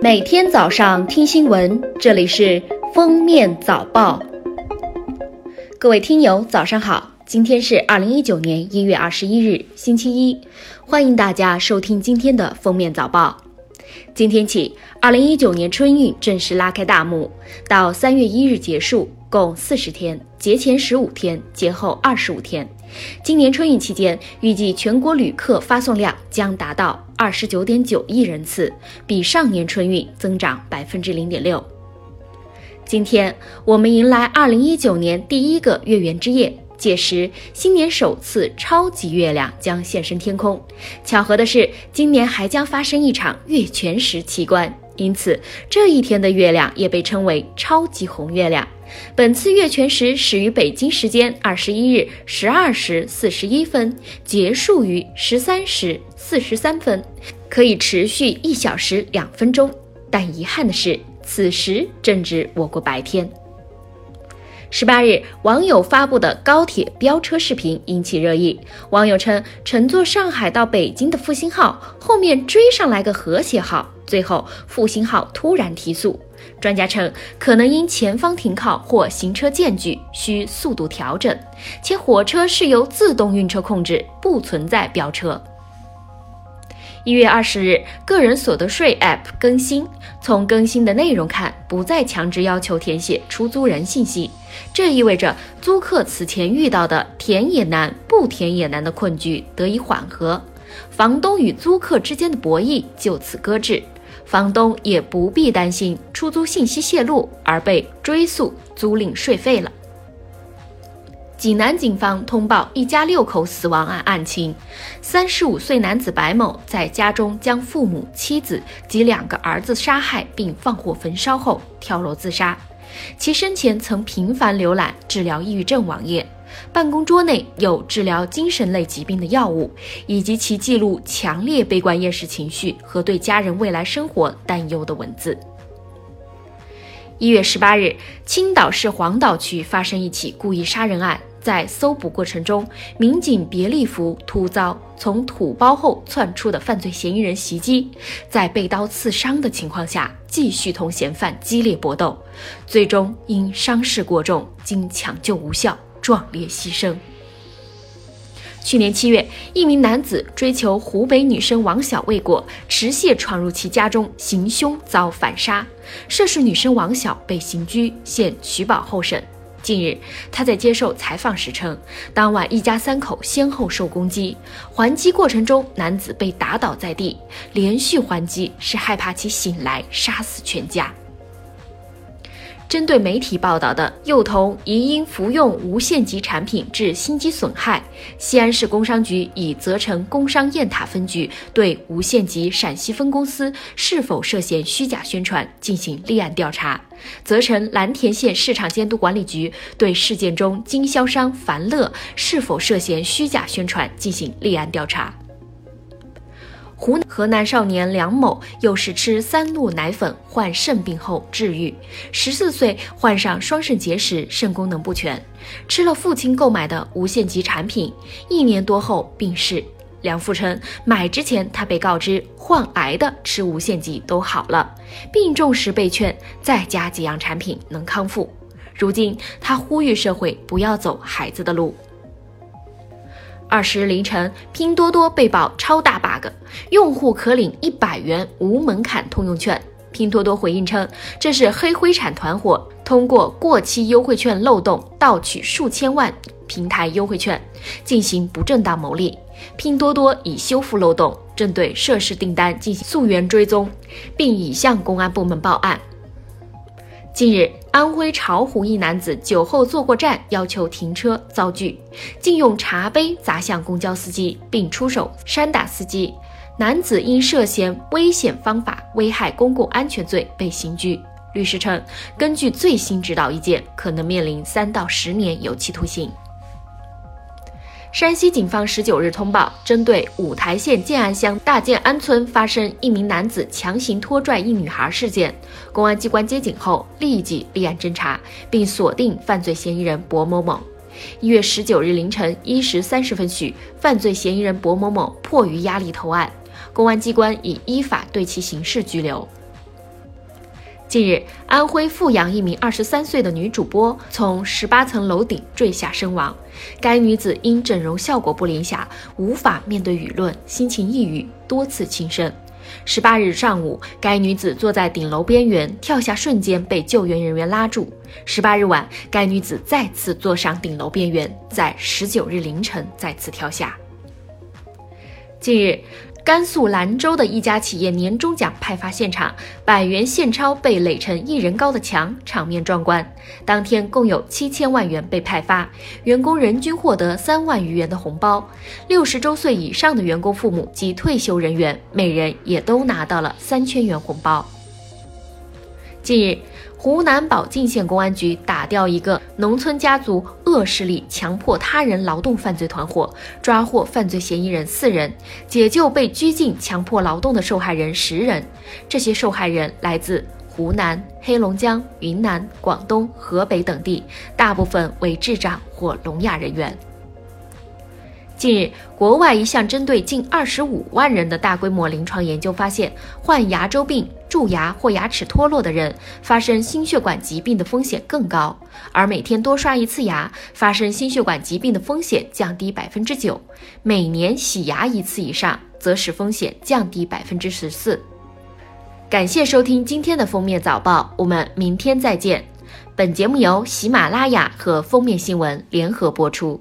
每天早上听新闻，这里是封面早报。各位听友，早上好，今天是二零一九年一月二十一日，星期一，欢迎大家收听今天的封面早报。今天起，二零一九年春运正式拉开大幕，到三月一日结束，共四十天，节前十五天，节后二十五天。今年春运期间，预计全国旅客发送量将达到二十九点九亿人次，比上年春运增长百分之零点六。今天我们迎来二零一九年第一个月圆之夜。届时，新年首次超级月亮将现身天空。巧合的是，今年还将发生一场月全食奇观，因此这一天的月亮也被称为超级红月亮。本次月全食始于北京时间二十一日十二时四十一分，结束于十三时四十三分，可以持续一小时两分钟。但遗憾的是，此时正值我国白天。十八日，网友发布的高铁飙车视频引起热议。网友称，乘坐上海到北京的复兴号后面追上来个和谐号，最后复兴号突然提速。专家称，可能因前方停靠或行车间距，需速度调整，且火车是由自动运车控制，不存在飙车。一月二十日，个人所得税 App 更新。从更新的内容看，不再强制要求填写出租人信息，这意味着租客此前遇到的填也难、不填也难的困局得以缓和，房东与租客之间的博弈就此搁置，房东也不必担心出租信息泄露而被追诉租赁税费了。济南警方通报一家六口死亡案案情：三十五岁男子白某在家中将父母、妻子及两个儿子杀害并放火焚烧后跳楼自杀。其生前曾频繁浏览治疗抑郁症网页，办公桌内有治疗精神类疾病的药物，以及其记录强烈悲观厌世情绪和对家人未来生活担忧的文字。一月十八日，青岛市黄岛区发生一起故意杀人案。在搜捕过程中，民警别利福突遭从土包后窜出的犯罪嫌疑人袭击，在被刀刺伤的情况下，继续同嫌犯激烈搏斗，最终因伤势过重，经抢救无效，壮烈牺牲。去年七月，一名男子追求湖北女生王小未果，持械闯入其家中行凶，遭反杀，涉事女生王小被刑拘，现取保候审。近日，他在接受采访时称，当晚一家三口先后受攻击，还击过程中男子被打倒在地，连续还击是害怕其醒来杀死全家。针对媒体报道的幼童疑因服用无限极产品致心肌损害，西安市工商局已责成工商雁塔分局对无限极陕西分公司是否涉嫌虚假宣传进行立案调查，责成蓝田县市场监督管理局对事件中经销商凡乐是否涉嫌虚假宣传进行立案调查。湖河南少年梁某又是吃三鹿奶粉患肾病后治愈，十四岁患上双肾结石，肾功能不全，吃了父亲购买的无限极产品，一年多后病逝。梁父称，买之前他被告知患癌的吃无限极都好了，病重时被劝再加几样产品能康复。如今他呼吁社会不要走孩子的路。二十日凌晨，拼多多被曝超大 bug，用户可领一百元无门槛通用券。拼多多回应称，这是黑灰产团伙通过过期优惠券漏洞盗取数千万平台优惠券，进行不正当牟利。拼多多已修复漏洞，正对涉事订单进行溯源追踪，并已向公安部门报案。近日，安徽巢湖一男子酒后坐过站，要求停车遭拒，竟用茶杯砸向公交司机，并出手扇打司机。男子因涉嫌危险方法危害公共安全罪被刑拘。律师称，根据最新指导意见，可能面临三到十年有期徒刑。山西警方十九日通报，针对五台县建安乡大建安村发生一名男子强行拖拽一女孩事件，公安机关接警后立即立案侦查，并锁定犯罪嫌疑人薄某某。一月十九日凌晨一时三十分许，犯罪嫌疑人薄某某迫于压力投案，公安机关已依法对其刑事拘留。近日，安徽阜阳一名二十三岁的女主播从十八层楼顶坠下身亡。该女子因整容效果不理想，无法面对舆论，心情抑郁，多次轻生。十八日上午，该女子坐在顶楼边缘，跳下瞬间被救援人员拉住。十八日晚，该女子再次坐上顶楼边缘，在十九日凌晨再次跳下。近日。甘肃兰州的一家企业年终奖派发现场，百元现钞被垒成一人高的墙，场面壮观。当天共有七千万元被派发，员工人均获得三万余元的红包。六十周岁以上的员工父母及退休人员，每人也都拿到了三千元红包。近日。湖南保靖县公安局打掉一个农村家族恶势力强迫他人劳动犯罪团伙，抓获犯罪嫌疑人四人，解救被拘禁强迫劳动的受害人十人。这些受害人来自湖南、黑龙江、云南、广东、河北等地，大部分为智障或聋哑人员。近日，国外一项针对近二十五万人的大规模临床研究发现，患牙周病、蛀牙或牙齿脱落的人，发生心血管疾病的风险更高；而每天多刷一次牙，发生心血管疾病的风险降低百分之九；每年洗牙一次以上，则使风险降低百分之十四。感谢收听今天的封面早报，我们明天再见。本节目由喜马拉雅和封面新闻联合播出。